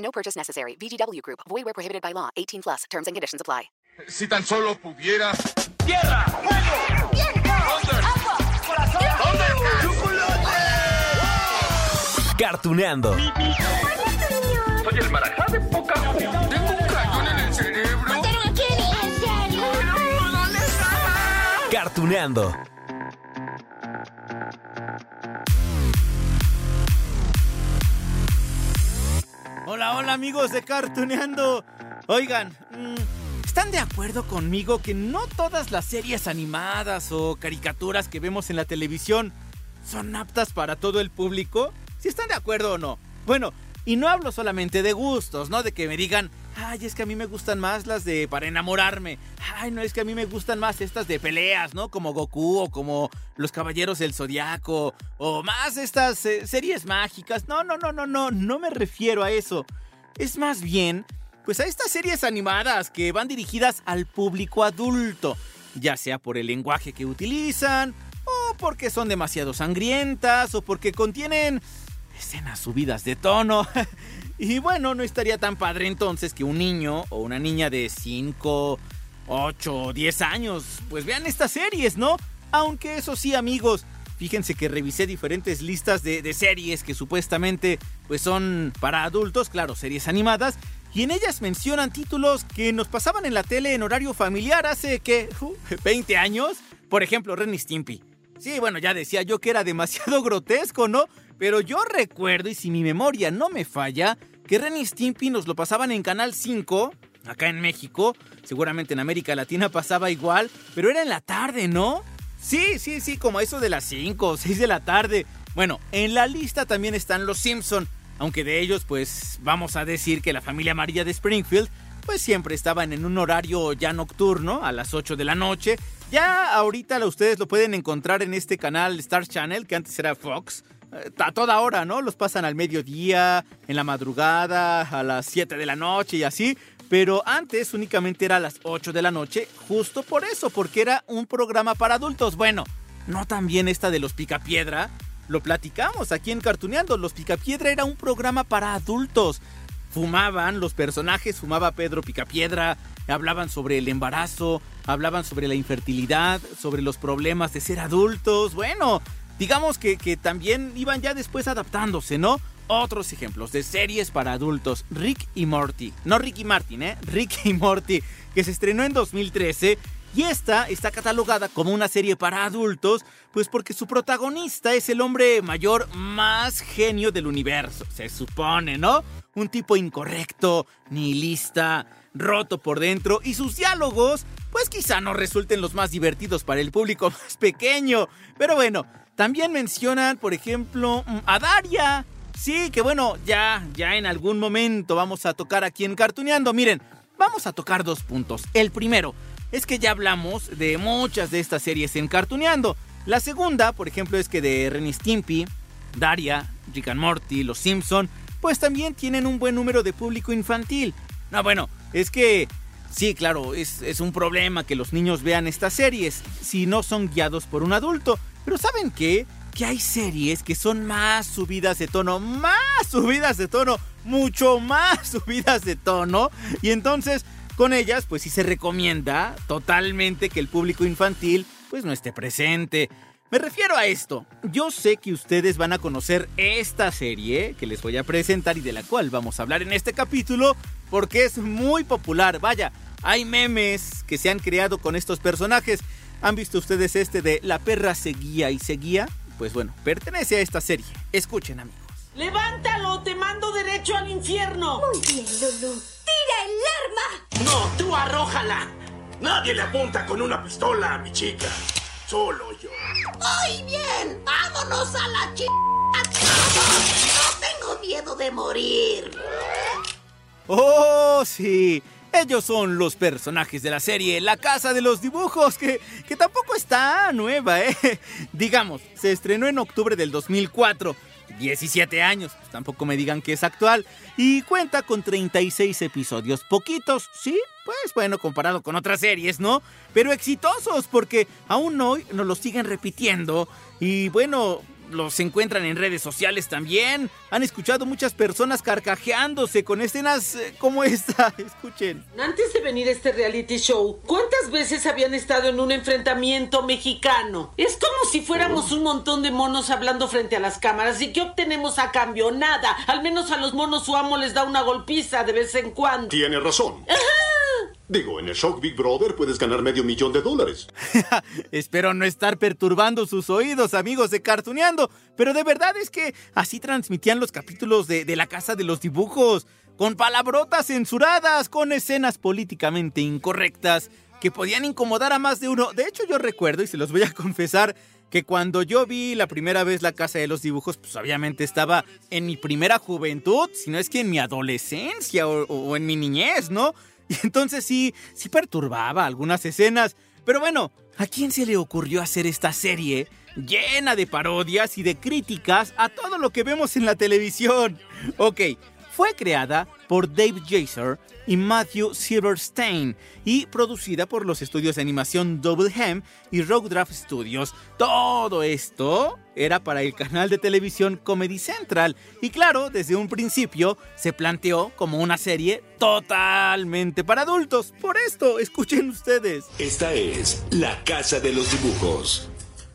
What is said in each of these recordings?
No purchase necessary. VGW Group. Void where prohibited by law. 18 plus. Terms and conditions apply. Si tan solo pudiera. ¡Tierra! ¡Fuego! ¡Viento! ¡Agua! ¡Corazón! Cartuneando. Soy el marajá de poca Tengo un cañón en el cerebro. Cartuneando. Hola, hola amigos de Cartuneando. Oigan, mm, ¿están de acuerdo conmigo que no todas las series animadas o caricaturas que vemos en la televisión son aptas para todo el público? ¿Si están de acuerdo o no? Bueno, y no hablo solamente de gustos, ¿no? De que me digan, ay, es que a mí me gustan más las de para enamorarme. Ay, no, es que a mí me gustan más estas de peleas, ¿no? Como Goku o como Los Caballeros del Zodiaco o más estas eh, series mágicas. No, no, no, no, no, no me refiero a eso. Es más bien, pues a estas series animadas que van dirigidas al público adulto, ya sea por el lenguaje que utilizan, o porque son demasiado sangrientas, o porque contienen escenas subidas de tono. y bueno, no estaría tan padre entonces que un niño o una niña de 5, 8 o 10 años pues vean estas series, ¿no? Aunque eso sí amigos, fíjense que revisé diferentes listas de, de series que supuestamente pues son para adultos, claro, series animadas. Y en ellas mencionan títulos que nos pasaban en la tele en horario familiar hace que 20 años. Por ejemplo, Ren y Stimpy. Sí, bueno, ya decía yo que era demasiado grotesco, ¿no? Pero yo recuerdo, y si mi memoria no me falla, que Ren y Stimpy nos lo pasaban en Canal 5, acá en México. Seguramente en América Latina pasaba igual, pero era en la tarde, ¿no? Sí, sí, sí, como eso de las 5 o 6 de la tarde. Bueno, en la lista también están los Simpson, aunque de ellos pues vamos a decir que la familia amarilla de Springfield pues siempre estaban en un horario ya nocturno, a las 8 de la noche. Ya ahorita ustedes lo pueden encontrar en este canal Star Channel, que antes era Fox. A toda hora, ¿no? Los pasan al mediodía, en la madrugada, a las 7 de la noche y así. Pero antes únicamente era a las 8 de la noche, justo por eso, porque era un programa para adultos. Bueno, no también esta de los Picapiedra. Lo platicamos aquí en Cartuneando. Los Picapiedra era un programa para adultos. Fumaban, los personajes, fumaba Pedro Picapiedra, hablaban sobre el embarazo, hablaban sobre la infertilidad, sobre los problemas de ser adultos. Bueno, digamos que, que también iban ya después adaptándose, ¿no? Otros ejemplos de series para adultos, Rick y Morty. No Rick y Martin, ¿eh? Rick y Morty, que se estrenó en 2013 y esta está catalogada como una serie para adultos, pues porque su protagonista es el hombre mayor más genio del universo, se supone, ¿no? Un tipo incorrecto, nihilista, roto por dentro y sus diálogos, pues quizá no resulten los más divertidos para el público más pequeño. Pero bueno, también mencionan, por ejemplo, mm, a Daria. Sí, que bueno, ya, ya en algún momento vamos a tocar aquí en Cartuneando. Miren, vamos a tocar dos puntos. El primero, es que ya hablamos de muchas de estas series en Cartuneando. La segunda, por ejemplo, es que de Ren Stimpy, Daria, Rick and Morty, Los Simpson, pues también tienen un buen número de público infantil. No, bueno, es que sí, claro, es, es un problema que los niños vean estas series si no son guiados por un adulto. Pero ¿saben qué? Que hay series que son más subidas de tono, más subidas de tono, mucho más subidas de tono. Y entonces con ellas, pues sí se recomienda totalmente que el público infantil pues no esté presente. Me refiero a esto. Yo sé que ustedes van a conocer esta serie que les voy a presentar y de la cual vamos a hablar en este capítulo porque es muy popular. Vaya, hay memes que se han creado con estos personajes. ¿Han visto ustedes este de La perra seguía y seguía? Pues bueno, pertenece a esta serie. Escuchen amigos. ¡Levántalo! ¡Te mando derecho al infierno! Muy bien, Lulu. ¡Tira el arma! No, tú arrójala. Nadie le apunta con una pistola a mi chica. Solo yo. ¡Muy bien! ¡Vámonos a la ch... ¡No tengo miedo de morir! Oh, sí. Ellos son los personajes de la serie La Casa de los Dibujos, que, que tampoco está nueva, ¿eh? Digamos, se estrenó en octubre del 2004. 17 años, pues tampoco me digan que es actual. Y cuenta con 36 episodios. Poquitos, sí, pues bueno, comparado con otras series, ¿no? Pero exitosos, porque aún hoy nos lo siguen repitiendo. Y bueno, los encuentran en redes sociales también. Han escuchado muchas personas carcajeándose con escenas eh, como esta. Escuchen. Antes de venir a este reality show, ¿cuántas veces habían estado en un enfrentamiento mexicano? Es como si fuéramos un montón de monos hablando frente a las cámaras. ¿Y qué obtenemos a cambio? Nada. Al menos a los monos su amo les da una golpiza de vez en cuando. Tiene razón. Digo, en el Shock Big Brother puedes ganar medio millón de dólares. Espero no estar perturbando sus oídos, amigos de Cartuneando, pero de verdad es que así transmitían los capítulos de, de La Casa de los Dibujos, con palabrotas censuradas, con escenas políticamente incorrectas que podían incomodar a más de uno. De hecho, yo recuerdo, y se los voy a confesar, que cuando yo vi la primera vez la casa de los dibujos, pues obviamente estaba en mi primera juventud, si no es que en mi adolescencia o, o en mi niñez, ¿no? Y entonces sí, sí perturbaba algunas escenas. Pero bueno, ¿a quién se le ocurrió hacer esta serie llena de parodias y de críticas a todo lo que vemos en la televisión? Ok, fue creada por Dave Jaser y Matthew Silverstein y producida por los estudios de animación Double Hem y Rogue Draft Studios. Todo esto era para el canal de televisión Comedy Central y claro, desde un principio se planteó como una serie totalmente para adultos. Por esto, escuchen ustedes. Esta es La Casa de los Dibujos,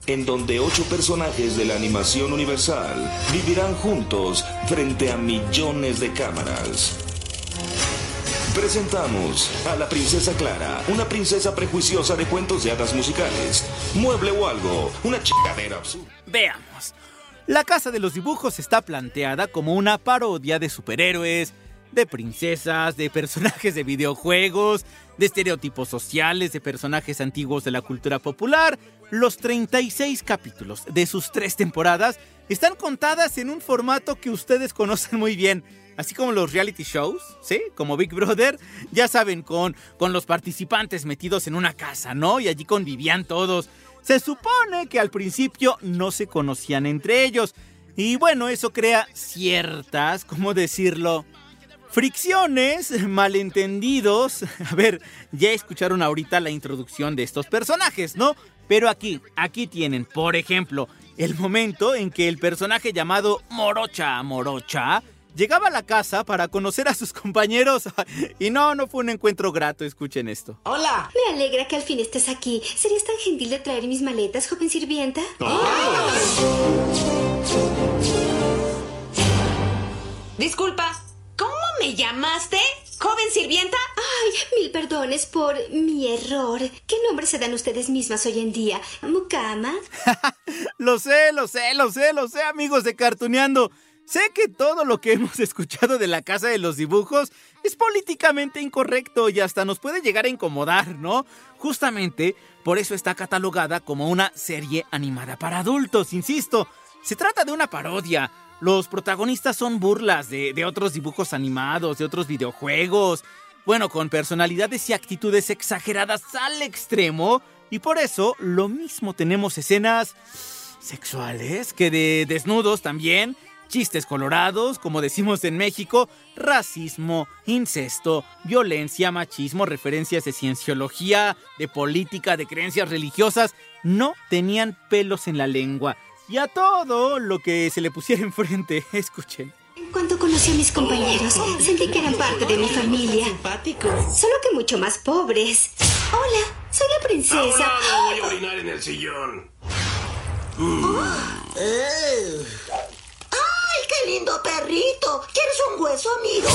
en donde ocho personajes de la animación universal vivirán juntos frente a millones de cámaras. Presentamos a la princesa Clara, una princesa prejuiciosa de cuentos de hadas musicales. Mueble o algo, una chingadera absurda. Veamos. La Casa de los Dibujos está planteada como una parodia de superhéroes, de princesas, de personajes de videojuegos, de estereotipos sociales, de personajes antiguos de la cultura popular. Los 36 capítulos de sus tres temporadas están contadas en un formato que ustedes conocen muy bien. Así como los reality shows, ¿sí? Como Big Brother, ya saben, con, con los participantes metidos en una casa, ¿no? Y allí convivían todos. Se supone que al principio no se conocían entre ellos. Y bueno, eso crea ciertas, ¿cómo decirlo? Fricciones, malentendidos. A ver, ya escucharon ahorita la introducción de estos personajes, ¿no? Pero aquí, aquí tienen, por ejemplo, el momento en que el personaje llamado Morocha Morocha llegaba a la casa para conocer a sus compañeros. Y no, no fue un encuentro grato, escuchen esto. Hola. Me alegra que al fin estés aquí. ¿Serías tan gentil de traer mis maletas, joven sirvienta? Disculpa, ¿cómo me llamaste? ¿Joven sirvienta? Ay, mil perdones por mi error. ¿Qué nombre se dan ustedes mismas hoy en día? ¿Mukama? lo sé, lo sé, lo sé, lo sé, amigos de Cartuneando. Sé que todo lo que hemos escuchado de la casa de los dibujos es políticamente incorrecto y hasta nos puede llegar a incomodar, ¿no? Justamente por eso está catalogada como una serie animada para adultos, insisto. Se trata de una parodia. Los protagonistas son burlas de, de otros dibujos animados, de otros videojuegos. Bueno, con personalidades y actitudes exageradas al extremo. Y por eso lo mismo tenemos escenas sexuales que de desnudos también chistes colorados, como decimos en México, racismo, incesto, violencia, machismo, referencias de cienciología, de política, de creencias religiosas, no tenían pelos en la lengua. Y a todo lo que se le pusiera enfrente, escuchen. En cuanto conocí a mis compañeros, sentí que eran parte de mi familia. Solo que mucho más pobres. Hola, soy la princesa. Ahora voy a orinar en el sillón. ¡Ay, qué lindo perrito! ¿Quieres un hueso, amigo?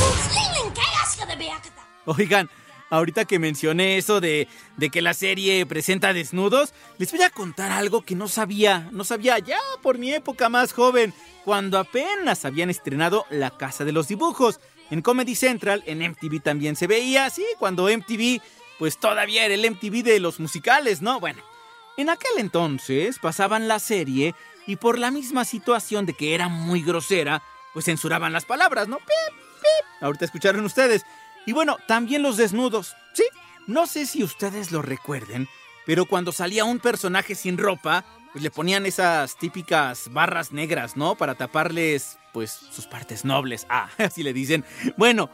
Oigan, ahorita que mencioné eso de, de que la serie presenta desnudos, les voy a contar algo que no sabía, no sabía ya por mi época más joven, cuando apenas habían estrenado La Casa de los Dibujos. En Comedy Central, en MTV también se veía, sí, cuando MTV, pues todavía era el MTV de los musicales, ¿no? Bueno, en aquel entonces pasaban la serie y por la misma situación de que era muy grosera, pues censuraban las palabras, ¿no? Pip, Ahorita escucharon ustedes. Y bueno, también los desnudos. Sí, no sé si ustedes lo recuerden, pero cuando salía un personaje sin ropa, pues le ponían esas típicas barras negras, ¿no? Para taparles, pues, sus partes nobles. Ah, así le dicen. Bueno,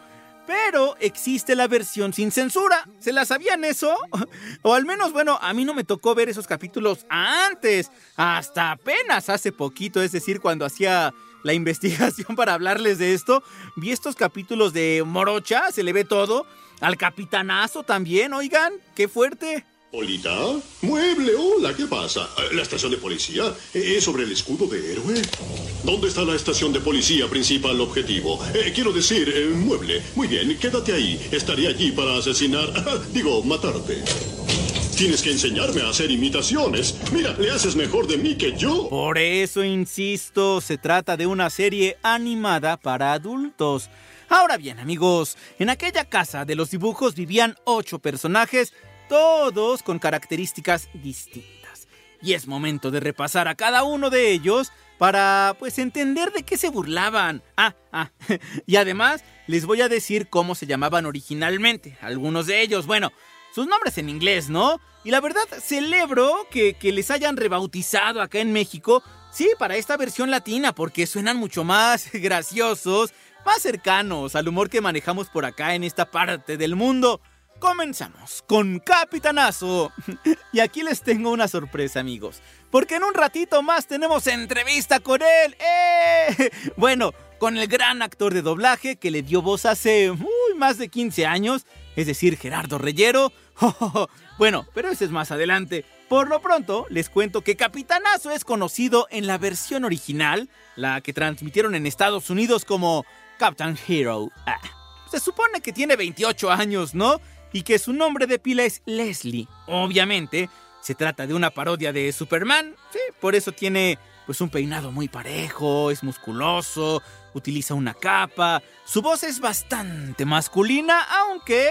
pero existe la versión sin censura. ¿Se la sabían eso? O al menos, bueno, a mí no me tocó ver esos capítulos antes. Hasta apenas hace poquito, es decir, cuando hacía la investigación para hablarles de esto, vi estos capítulos de Morocha, se le ve todo. Al capitanazo también, oigan, qué fuerte. Polita, mueble, hola, ¿qué pasa? Eh, ¿La estación de policía? Eh, ¿Es sobre el escudo de héroe? ¿Dónde está la estación de policía principal objetivo? Eh, quiero decir, mueble. Muy bien, quédate ahí. Estaré allí para asesinar, digo, matarte. Tienes que enseñarme a hacer imitaciones. Mira, le haces mejor de mí que yo. Por eso insisto, se trata de una serie animada para adultos. Ahora bien, amigos, en aquella casa de los dibujos vivían ocho personajes, todos con características distintas. Y es momento de repasar a cada uno de ellos para, pues, entender de qué se burlaban. Ah, ah, y además les voy a decir cómo se llamaban originalmente, algunos de ellos. Bueno, sus nombres en inglés, ¿no? Y la verdad, celebro que, que, les hayan rebautizado acá en México, sí, para esta versión latina, porque suenan mucho más graciosos, más cercanos al humor que manejamos por acá en esta parte del mundo. Comenzamos con Capitanazo. Y aquí les tengo una sorpresa, amigos. Porque en un ratito más tenemos entrevista con él. ¡Eh! Bueno, con el gran actor de doblaje que le dio voz hace muy más de 15 años, es decir, Gerardo Reyero. Bueno, pero ese es más adelante. Por lo pronto, les cuento que Capitanazo es conocido en la versión original, la que transmitieron en Estados Unidos como Captain Hero. Ah, se supone que tiene 28 años, ¿no? Y que su nombre de pila es Leslie. Obviamente, se trata de una parodia de Superman, sí, por eso tiene pues un peinado muy parejo, es musculoso, utiliza una capa, su voz es bastante masculina, aunque,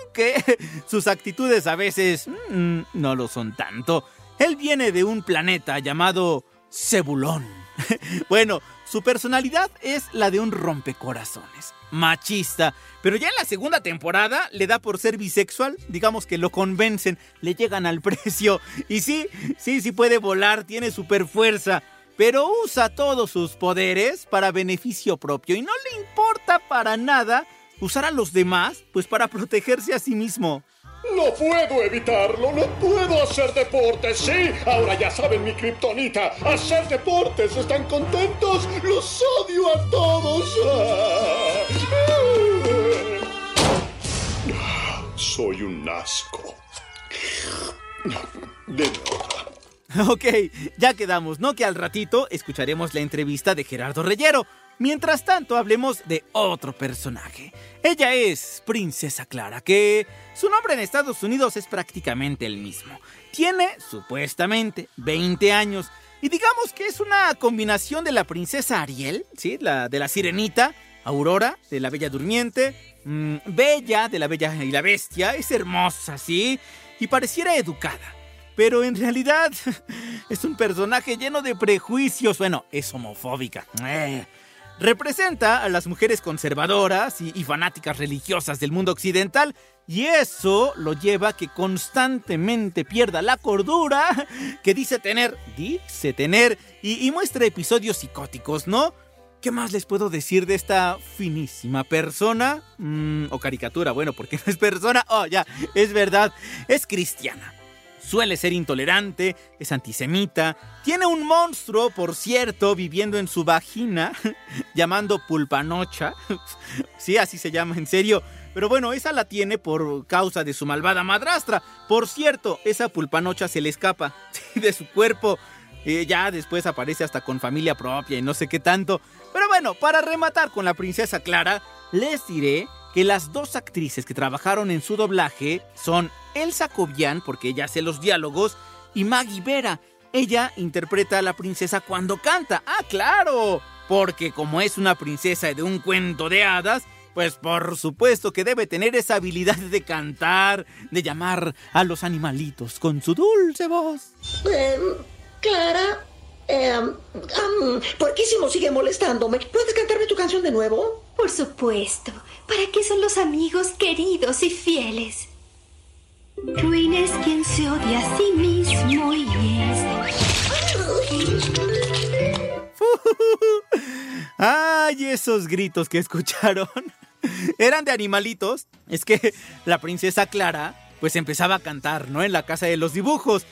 aunque sus actitudes a veces mmm, no lo son tanto. Él viene de un planeta llamado Cebulón. bueno, su personalidad es la de un rompecorazones, machista, pero ya en la segunda temporada le da por ser bisexual, digamos que lo convencen, le llegan al precio. Y sí, sí, sí puede volar, tiene super fuerza, pero usa todos sus poderes para beneficio propio y no le importa para nada usar a los demás, pues para protegerse a sí mismo. No puedo evitarlo, no puedo hacer deportes, sí. Ahora ya saben mi kriptonita, hacer deportes, ¿están contentos? Los odio a todos. Soy un asco. De. Ok, ya quedamos, ¿no? Que al ratito escucharemos la entrevista de Gerardo Reyero. Mientras tanto, hablemos de otro personaje. Ella es Princesa Clara, que su nombre en Estados Unidos es prácticamente el mismo. Tiene, supuestamente, 20 años. Y digamos que es una combinación de la princesa Ariel, ¿sí? De la sirenita, Aurora, de la Bella Durmiente, mmm, Bella, de la Bella y la Bestia. Es hermosa, ¿sí? Y pareciera educada. Pero en realidad es un personaje lleno de prejuicios. Bueno, es homofóbica. Eh. Representa a las mujeres conservadoras y, fanáticas religiosas del mundo occidental y eso lo lleva a que constantemente pierda la cordura que dice tener, dice tener y, y muestra episodios psicóticos, ¿no? ¿Qué más les puedo decir de esta finísima persona? Mm, o caricatura, bueno, porque no es persona. Oh, ya, es verdad, es cristiana suele ser intolerante, es antisemita, tiene un monstruo, por cierto, viviendo en su vagina, llamando pulpanocha. sí, así se llama, en serio. Pero bueno, esa la tiene por causa de su malvada madrastra. Por cierto, esa pulpanocha se le escapa de su cuerpo. Eh, ya después aparece hasta con familia propia y no sé qué tanto. Pero bueno, para rematar con la princesa Clara, les diré que las dos actrices que trabajaron en su doblaje son Elsa Cobian, porque ella hace los diálogos, y Maggie Vera. Ella interpreta a la princesa cuando canta. ¡Ah, claro! Porque como es una princesa de un cuento de hadas, pues por supuesto que debe tener esa habilidad de cantar, de llamar a los animalitos con su dulce voz. Eh, Clara, um, ¿por qué si no sigue molestándome? ¿Puedes cantarme tu canción de nuevo? Por supuesto. ¿Para qué son los amigos queridos y fieles? Ruin es quien se odia a sí mismo y es. ¡Ay, esos gritos que escucharon! Eran de animalitos. Es que la princesa Clara, pues empezaba a cantar, ¿no? En la casa de los dibujos.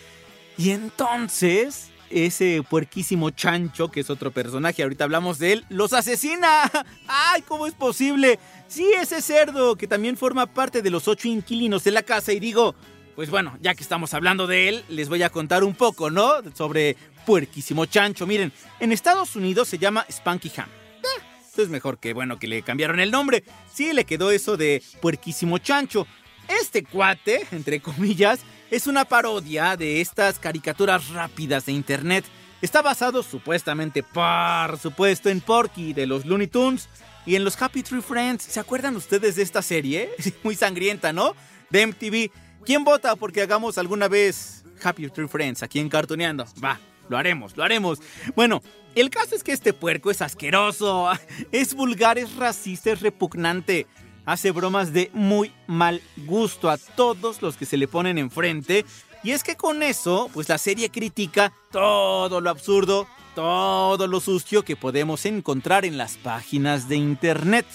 Y entonces, ese puerquísimo chancho, que es otro personaje, ahorita hablamos de él, los asesina. ¡Ay, cómo es posible! Sí, ese cerdo, que también forma parte de los ocho inquilinos de la casa. Y digo, pues bueno, ya que estamos hablando de él, les voy a contar un poco, ¿no? Sobre puerquísimo chancho. Miren, en Estados Unidos se llama Spunky Ham. Es mejor que, bueno, que le cambiaron el nombre. Sí, le quedó eso de puerquísimo chancho. Este cuate, entre comillas, es una parodia de estas caricaturas rápidas de internet. Está basado supuestamente, por supuesto, en Porky de los Looney Tunes y en los Happy Tree Friends. ¿Se acuerdan ustedes de esta serie? Muy sangrienta, ¿no? De MTV. ¿Quién vota porque hagamos alguna vez Happy Tree Friends aquí en Cartoneando? Va, lo haremos, lo haremos. Bueno, el caso es que este puerco es asqueroso, es vulgar, es racista, es repugnante. Hace bromas de muy mal gusto a todos los que se le ponen enfrente. Y es que con eso, pues la serie critica todo lo absurdo, todo lo sucio que podemos encontrar en las páginas de internet.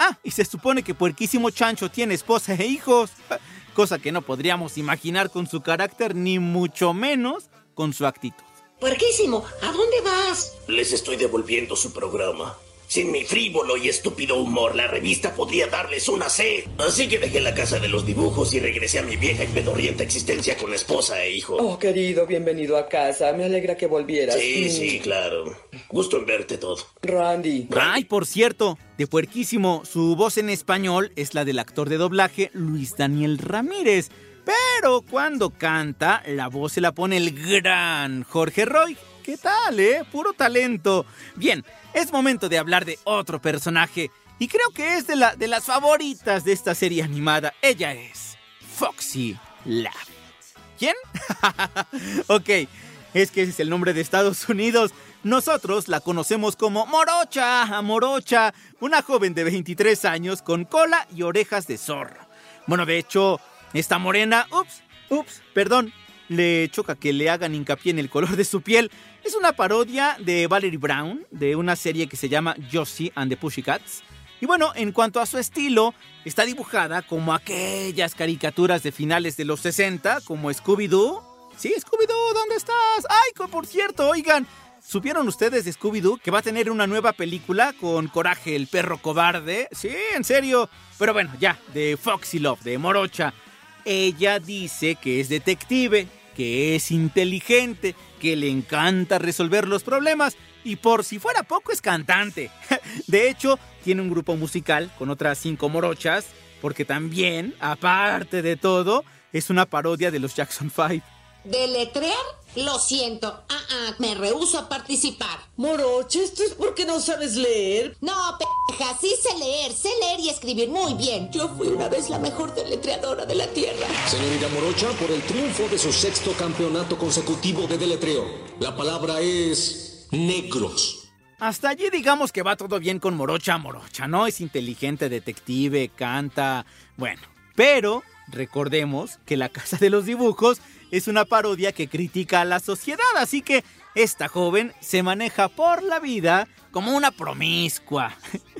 Ah, y se supone que Puerquísimo Chancho tiene esposa e hijos, cosa que no podríamos imaginar con su carácter, ni mucho menos con su actitud. Puerquísimo, ¿a dónde vas? Les estoy devolviendo su programa. Sin mi frívolo y estúpido humor, la revista podría darles una C. Así que dejé la casa de los dibujos y regresé a mi vieja y pedorrienta existencia con esposa e hijo. Oh, querido, bienvenido a casa. Me alegra que volvieras. Sí, Mm. sí, claro. Gusto en verte todo. Randy. Ay, por cierto, de puerquísimo, su voz en español es la del actor de doblaje Luis Daniel Ramírez. Pero cuando canta, la voz se la pone el gran Jorge Roy. ¿Qué tal, eh? Puro talento. Bien, es momento de hablar de otro personaje. Y creo que es de, la, de las favoritas de esta serie animada. Ella es Foxy Love. ¿Quién? ok, es que ese es el nombre de Estados Unidos. Nosotros la conocemos como Morocha, Morocha, una joven de 23 años con cola y orejas de zorro. Bueno, de hecho, esta morena, ups, ups, perdón, le choca que le hagan hincapié en el color de su piel. Es una parodia de Valerie Brown, de una serie que se llama Josie and the Pussycats. Y bueno, en cuanto a su estilo, está dibujada como aquellas caricaturas de finales de los 60, como Scooby-Doo. Sí, Scooby-Doo, ¿dónde estás? Ay, por cierto, oigan, ¿supieron ustedes de Scooby-Doo que va a tener una nueva película con Coraje, el perro cobarde? Sí, en serio. Pero bueno, ya, de Foxy Love, de Morocha. Ella dice que es detective, que es inteligente, que le encanta resolver los problemas y por si fuera poco es cantante. De hecho, tiene un grupo musical con otras cinco morochas, porque también, aparte de todo, es una parodia de los Jackson 5. ¿Deletrear? Lo siento. Ah, ah, me rehúso a participar. Morocha, esto es porque no sabes leer. No, peja, sí sé leer, sé leer y escribir muy bien. Yo fui una vez la mejor deletreadora de la Tierra. Señorita Morocha, por el triunfo de su sexto campeonato consecutivo de deletreo. La palabra es negros. Hasta allí digamos que va todo bien con Morocha Morocha, ¿no? Es inteligente, detective, canta, bueno. Pero recordemos que La Casa de los Dibujos es una parodia que critica a la sociedad, así que esta joven se maneja por la vida como una promiscua.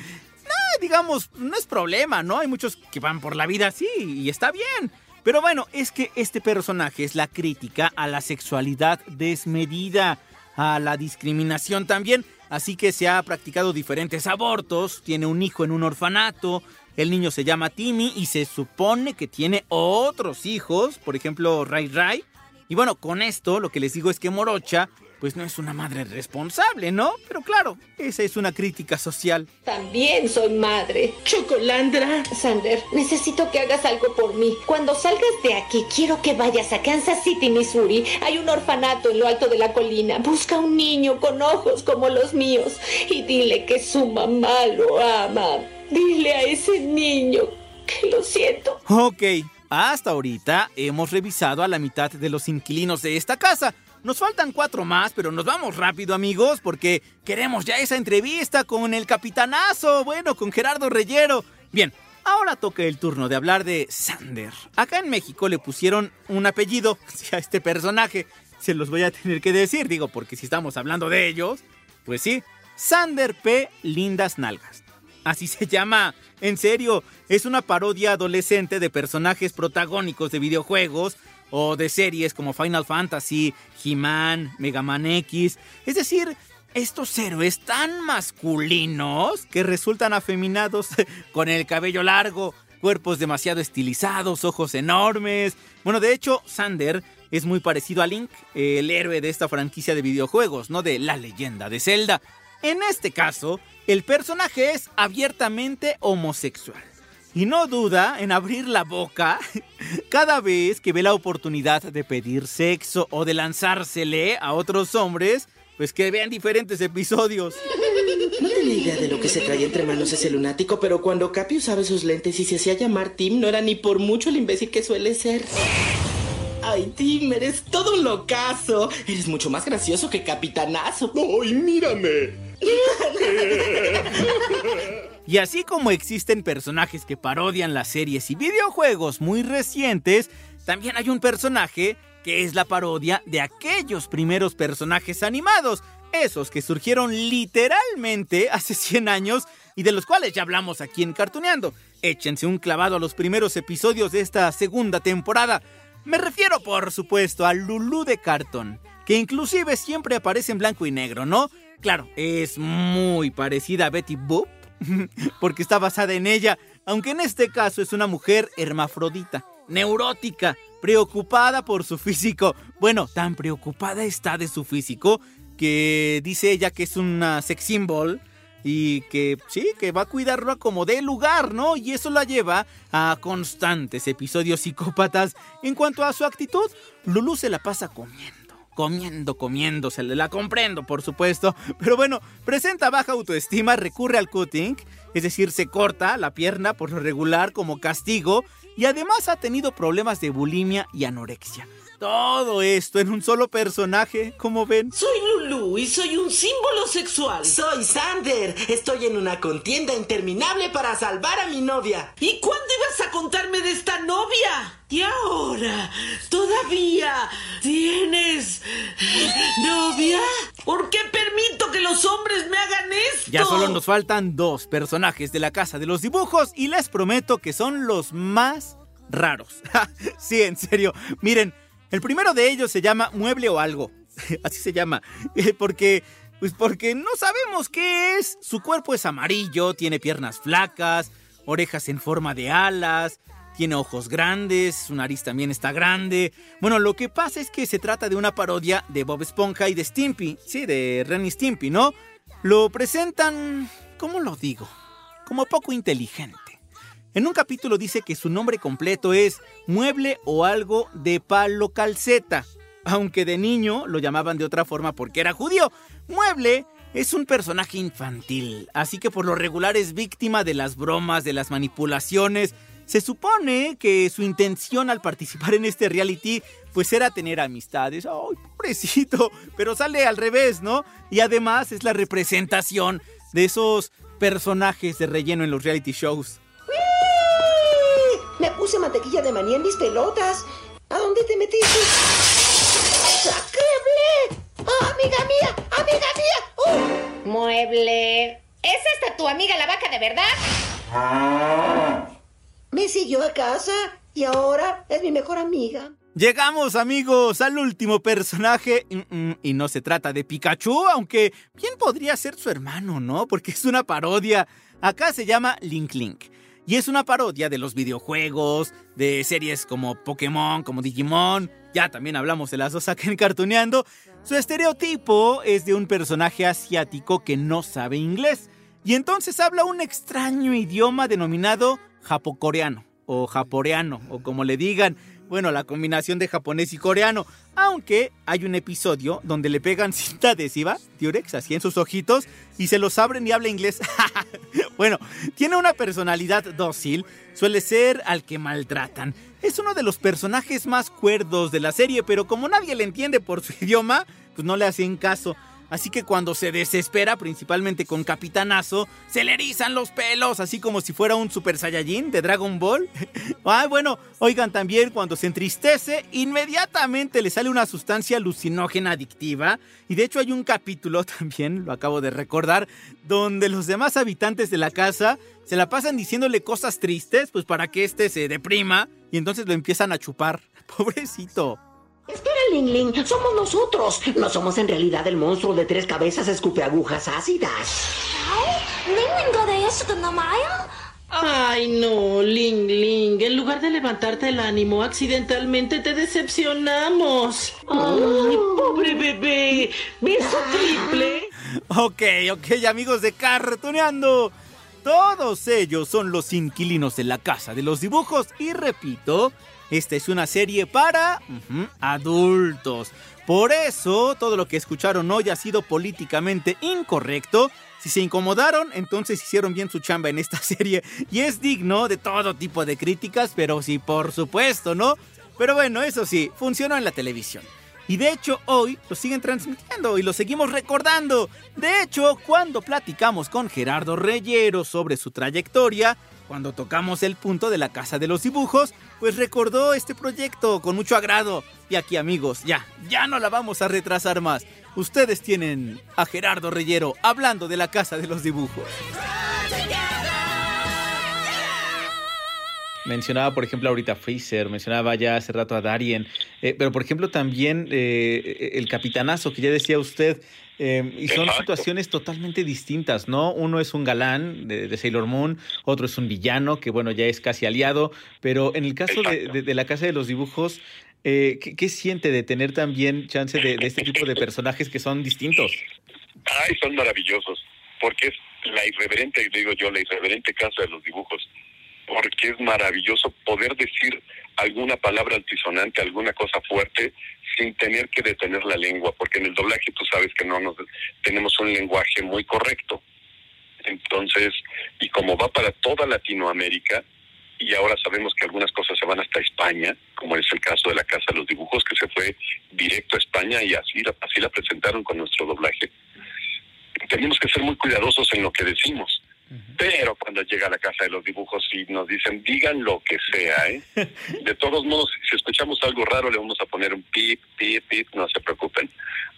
No, digamos, no es problema, ¿no? Hay muchos que van por la vida así y está bien. Pero bueno, es que este personaje es la crítica a la sexualidad desmedida, a la discriminación también. Así que se ha practicado diferentes abortos, tiene un hijo en un orfanato, el niño se llama Timmy y se supone que tiene otros hijos, por ejemplo, Ray Ray. Y bueno, con esto lo que les digo es que Morocha, pues no es una madre responsable, ¿no? Pero claro, esa es una crítica social. También soy madre. Chocolandra. Sander, necesito que hagas algo por mí. Cuando salgas de aquí, quiero que vayas a Kansas City, Missouri. Hay un orfanato en lo alto de la colina. Busca un niño con ojos como los míos y dile que su mamá lo ama. Dile a ese niño que lo siento. Ok, hasta ahorita hemos revisado a la mitad de los inquilinos de esta casa. nos faltan cuatro más, pero nos vamos rápido, amigos, porque queremos ya esa entrevista con el capitanazo, bueno, con Gerardo Reyero. Bien, ahora toca el turno de hablar de Sander. Acá en México le pusieron un apellido a este personaje. Se los voy a tener que decir, digo, porque si estamos hablando de ellos, pues sí, Sander P. Lindas Nalgas. Así se llama. En serio, es una parodia adolescente de personajes protagónicos de videojuegos o de series como Final Fantasy, He-Man, Mega Man X. Es decir, estos héroes tan masculinos que resultan afeminados con el cabello largo, cuerpos demasiado estilizados, ojos enormes. Bueno, de hecho, Sander es muy parecido a Link, el héroe de esta franquicia de videojuegos, ¿no? De la leyenda de Zelda. En este caso, el personaje es abiertamente homosexual. Y no duda en abrir la boca cada vez que ve la oportunidad de pedir sexo o de lanzársele a otros hombres, pues que vean diferentes episodios. No tenía idea de lo que se traía entre manos ese lunático, pero cuando Capi usaba sus lentes y se hacía llamar Tim, no era ni por mucho el imbécil que suele ser. Ay, Tim, eres todo un locazo. Eres mucho más gracioso que Capitanazo. ¡Ay, mírame! Y así como existen personajes que parodian las series y videojuegos muy recientes, también hay un personaje que es la parodia de aquellos primeros personajes animados, esos que surgieron literalmente hace 100 años y de los cuales ya hablamos aquí en Cartuneando. Échense un clavado a los primeros episodios de esta segunda temporada. Me refiero, por supuesto, a Lulu de Carton, que inclusive siempre aparece en blanco y negro, ¿no? Claro, es muy parecida a Betty Boop, porque está basada en ella, aunque en este caso es una mujer hermafrodita, neurótica, preocupada por su físico. Bueno, tan preocupada está de su físico que dice ella que es una sex symbol y que sí, que va a cuidarlo como de lugar, ¿no? Y eso la lleva a constantes episodios psicópatas. En cuanto a su actitud, Lulu se la pasa comiendo comiendo, se la comprendo, por supuesto. Pero bueno, presenta baja autoestima, recurre al cutting, es decir, se corta la pierna por lo regular como castigo y además ha tenido problemas de bulimia y anorexia. Todo esto en un solo personaje, como ven. Soy Lulu y soy un símbolo sexual. Soy Sander. Estoy en una contienda interminable para salvar a mi novia. ¿Y cuándo ibas a contarme de esta novia? Y ahora, ¿todavía tienes novia? ¿Por qué permito que los hombres me hagan esto? Ya solo nos faltan dos personajes de la casa de los dibujos y les prometo que son los más raros. sí, en serio. Miren, el primero de ellos se llama Mueble o Algo. Así se llama. Porque, pues porque no sabemos qué es. Su cuerpo es amarillo, tiene piernas flacas, orejas en forma de alas, tiene ojos grandes, su nariz también está grande. Bueno, lo que pasa es que se trata de una parodia de Bob Esponja y de Stimpy. Sí, de Ren y Stimpy, ¿no? Lo presentan, ¿cómo lo digo? Como poco inteligente. En un capítulo dice que su nombre completo es Mueble o algo de palo calceta, aunque de niño lo llamaban de otra forma porque era judío. Mueble es un personaje infantil, así que por lo regular es víctima de las bromas, de las manipulaciones. Se supone que su intención al participar en este reality pues era tener amistades. ¡Ay, pobrecito! Pero sale al revés, ¿no? Y además es la representación de esos personajes de relleno en los reality shows. Me puse mantequilla de maní en mis pelotas. ¿A dónde te metiste? ¡Sacreble! ¡Oh, amiga mía! ¡Amiga mía! ¡Uh! Mueble. ¿Es esta tu amiga la vaca de verdad? Me siguió a casa y ahora es mi mejor amiga. Llegamos amigos al último personaje mm, mm, y no se trata de Pikachu, aunque bien podría ser su hermano, ¿no? Porque es una parodia. Acá se llama Link Link. Y es una parodia de los videojuegos, de series como Pokémon, como Digimon. Ya también hablamos de las dos acá en Cartuneando. Su estereotipo es de un personaje asiático que no sabe inglés. Y entonces habla un extraño idioma denominado japocoreano o japoreano o como le digan. Bueno, la combinación de japonés y coreano. Aunque hay un episodio donde le pegan cinta adhesiva, Durex, así en sus ojitos, y se los abren y habla inglés. bueno, tiene una personalidad dócil, suele ser al que maltratan. Es uno de los personajes más cuerdos de la serie, pero como nadie le entiende por su idioma, pues no le hacen caso. Así que cuando se desespera, principalmente con Capitanazo, se le erizan los pelos, así como si fuera un Super Saiyajin de Dragon Ball. ah, bueno, oigan también, cuando se entristece, inmediatamente le sale una sustancia alucinógena adictiva. Y de hecho hay un capítulo también, lo acabo de recordar, donde los demás habitantes de la casa se la pasan diciéndole cosas tristes, pues para que este se deprima, y entonces lo empiezan a chupar. Pobrecito. Espera, Ling Ling, somos nosotros. No somos en realidad el monstruo de tres cabezas escupe agujas ácidas. Ay, no, Ling Ling. En lugar de levantarte el ánimo, accidentalmente te decepcionamos. Ay, pobre bebé. ¿Beso triple? Ok, ok, amigos de Cartoneando. Todos ellos son los inquilinos de la casa de los dibujos y repito, esta es una serie para adultos. Por eso, todo lo que escucharon hoy ha sido políticamente incorrecto. Si se incomodaron, entonces hicieron bien su chamba en esta serie y es digno de todo tipo de críticas, pero sí, por supuesto, ¿no? Pero bueno, eso sí, funcionó en la televisión. Y de hecho hoy lo siguen transmitiendo y lo seguimos recordando. De hecho, cuando platicamos con Gerardo Reyero sobre su trayectoria, cuando tocamos el punto de la Casa de los Dibujos, pues recordó este proyecto con mucho agrado. Y aquí amigos, ya, ya no la vamos a retrasar más. Ustedes tienen a Gerardo Reyero hablando de la Casa de los Dibujos. Mencionaba, por ejemplo, ahorita a Freezer, mencionaba ya hace rato a Darien, eh, pero por ejemplo también eh, el capitanazo que ya decía usted, eh, y son Exacto. situaciones totalmente distintas, ¿no? Uno es un galán de, de Sailor Moon, otro es un villano que, bueno, ya es casi aliado, pero en el caso de, de- de la Casa de los Dibujos, eh, ¿qué, qué siente de tener también chance de, de este tipo de personajes que son distintos? Ay, son maravillosos, porque es la irreverente, digo yo, la irreverente casa de los dibujos, porque es maravilloso poder decir alguna palabra altisonante, alguna cosa fuerte, sin tener que detener la lengua, porque en el doblaje tú sabes que no nos tenemos un lenguaje muy correcto. Entonces, y como va para toda Latinoamérica, y ahora sabemos que algunas cosas se van hasta España, como es el caso de la Casa de los Dibujos, que se fue directo a España y así, así la presentaron con nuestro doblaje. Tenemos que ser muy cuidadosos en lo que decimos. Pero cuando llega a la casa de los dibujos y nos dicen, digan lo que sea, ¿eh? De todos modos, si escuchamos algo raro, le vamos a poner un pip, pip, pip, no se preocupen.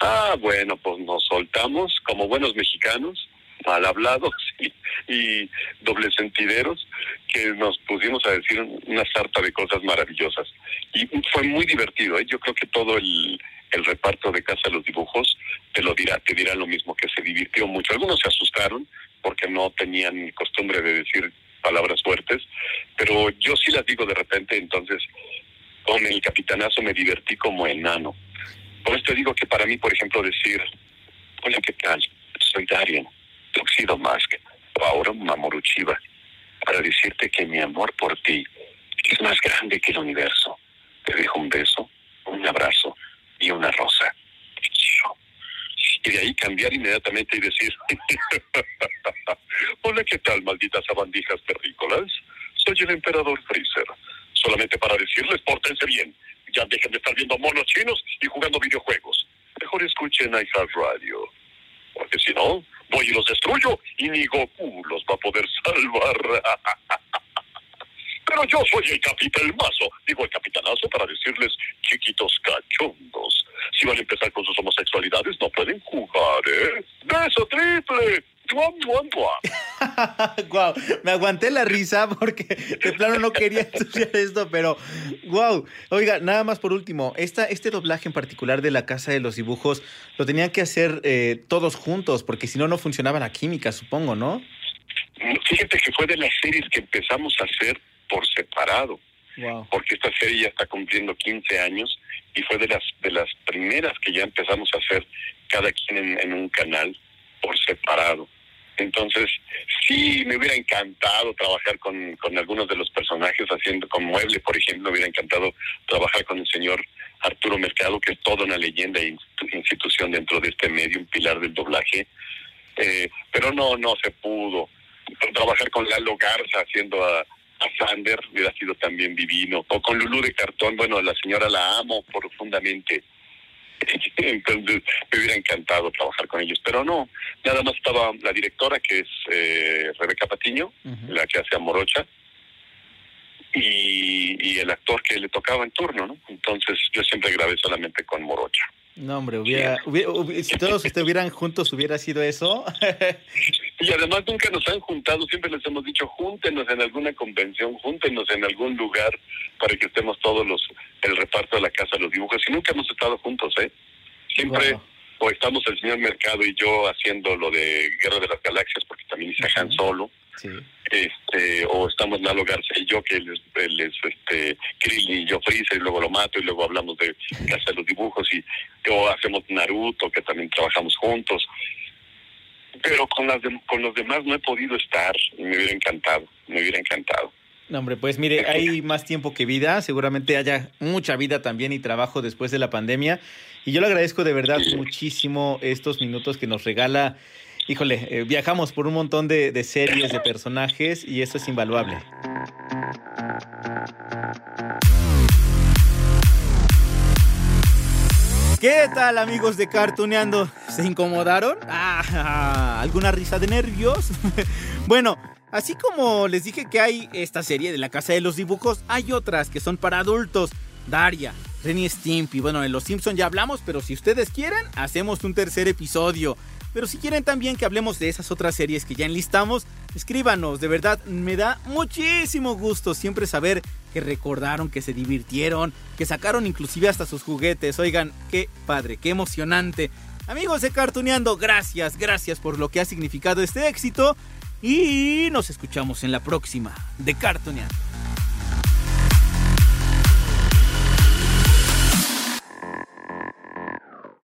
Ah, bueno, pues nos soltamos como buenos mexicanos, mal hablados y, y doble sentideros, que nos pusimos a decir una sarta de cosas maravillosas. Y fue muy divertido, ¿eh? Yo creo que todo el, el reparto de Casa de los Dibujos te lo dirá, te dirá lo mismo, que se divirtió mucho. Algunos se asustaron porque no tenían costumbre de decir palabras fuertes, pero yo sí las digo de repente, entonces con el capitanazo me divertí como enano. Por esto digo que para mí, por ejemplo, decir, hola, ¿qué tal? Soy Darien, Tuxedo Mask, o ahora Mamoru Chiba, para decirte que mi amor por ti es más grande que el universo. Te dejo un beso, un abrazo y una rosa. Y de ahí cambiar inmediatamente y decir, hola, ¿qué tal, malditas sabandijas terrícolas? Soy el emperador Freezer. Solamente para decirles, pórtense bien. Ya dejen de estar viendo monos chinos y jugando videojuegos. Mejor escuchen iHeartRadio. Porque si no, voy y los destruyo y ni Goku los va a poder salvar. Pero yo soy el capitán mazo, digo el capitanazo para decirles, chiquitos cachondos, si van a empezar con sus homosexualidades no pueden jugar, ¿eh? ¡Beso triple! ¡Guam, guam, guam! wow, me aguanté la risa porque de plano no quería estudiar esto, pero wow. Oiga, nada más por último, esta, este doblaje en particular de la Casa de los Dibujos lo tenían que hacer eh, todos juntos, porque si no, no funcionaba la química, supongo, ¿no? Fíjate que fue de las series que empezamos a hacer por separado. Wow. porque esta serie ya está cumpliendo 15 años y fue de las de las primeras que ya empezamos a hacer cada quien en, en un canal por separado. Entonces, sí, me hubiera encantado trabajar con, con algunos de los personajes haciendo con Mueble, por ejemplo, me hubiera encantado trabajar con el señor Arturo Mercado, que es toda una leyenda e institución dentro de este medio, un pilar del doblaje. Eh, pero no, no se pudo. Trabajar con Lalo Garza haciendo a, a Sander hubiera sido también divino. O con Lulú de Cartón, bueno, la señora la amo profundamente. Entonces me hubiera encantado trabajar con ellos, pero no, nada más estaba la directora que es eh, Rebeca Patiño, la que hace a Morocha, y, y el actor que le tocaba en turno, ¿no? Entonces yo siempre grabé solamente con Morocha. No, hombre, hubiera, hubiera- hubi- si todos estuvieran juntos hubiera sido eso. Y además nunca nos han juntado, siempre les hemos dicho, júntenos en alguna convención, júntenos en algún lugar para que estemos todos los, el reparto de la Casa los Dibujos, y nunca hemos estado juntos, ¿eh? Siempre, o estamos el señor Mercado y yo haciendo lo de Guerra de las Galaxias, porque también hice Han Solo, este, o estamos Lalo Garza y yo, que él es, él es este, Krillin y yo Freezer, y luego lo mato, y luego hablamos de Casa de los Dibujos, y o hacemos Naruto, que también trabajamos juntos pero con las dem- con los demás no he podido estar me hubiera encantado, me hubiera encantado. No, hombre, pues mire, hay más tiempo que vida, seguramente haya mucha vida también y trabajo después de la pandemia. Y yo le agradezco de verdad muchísimo estos minutos que nos regala. Híjole, eh, viajamos por un montón de, series, de personajes y eso es invaluable. ¿Qué tal amigos de Cartuneando? ¿Se incomodaron? Ah, ¿Alguna risa de nervios? bueno, así como les dije que hay esta serie de la Casa de los Dibujos, hay otras que son para adultos. Daria, Renny Stimpy, bueno, en Los Simpson ya hablamos, pero si ustedes quieren, hacemos un tercer episodio. Pero si quieren también que hablemos de esas otras series que ya enlistamos, escríbanos, de verdad me da muchísimo gusto siempre saber que recordaron, que se divirtieron, que sacaron inclusive hasta sus juguetes. Oigan, qué padre, qué emocionante. Amigos de Cartuneando, gracias, gracias por lo que ha significado este éxito y nos escuchamos en la próxima de Cartuneando.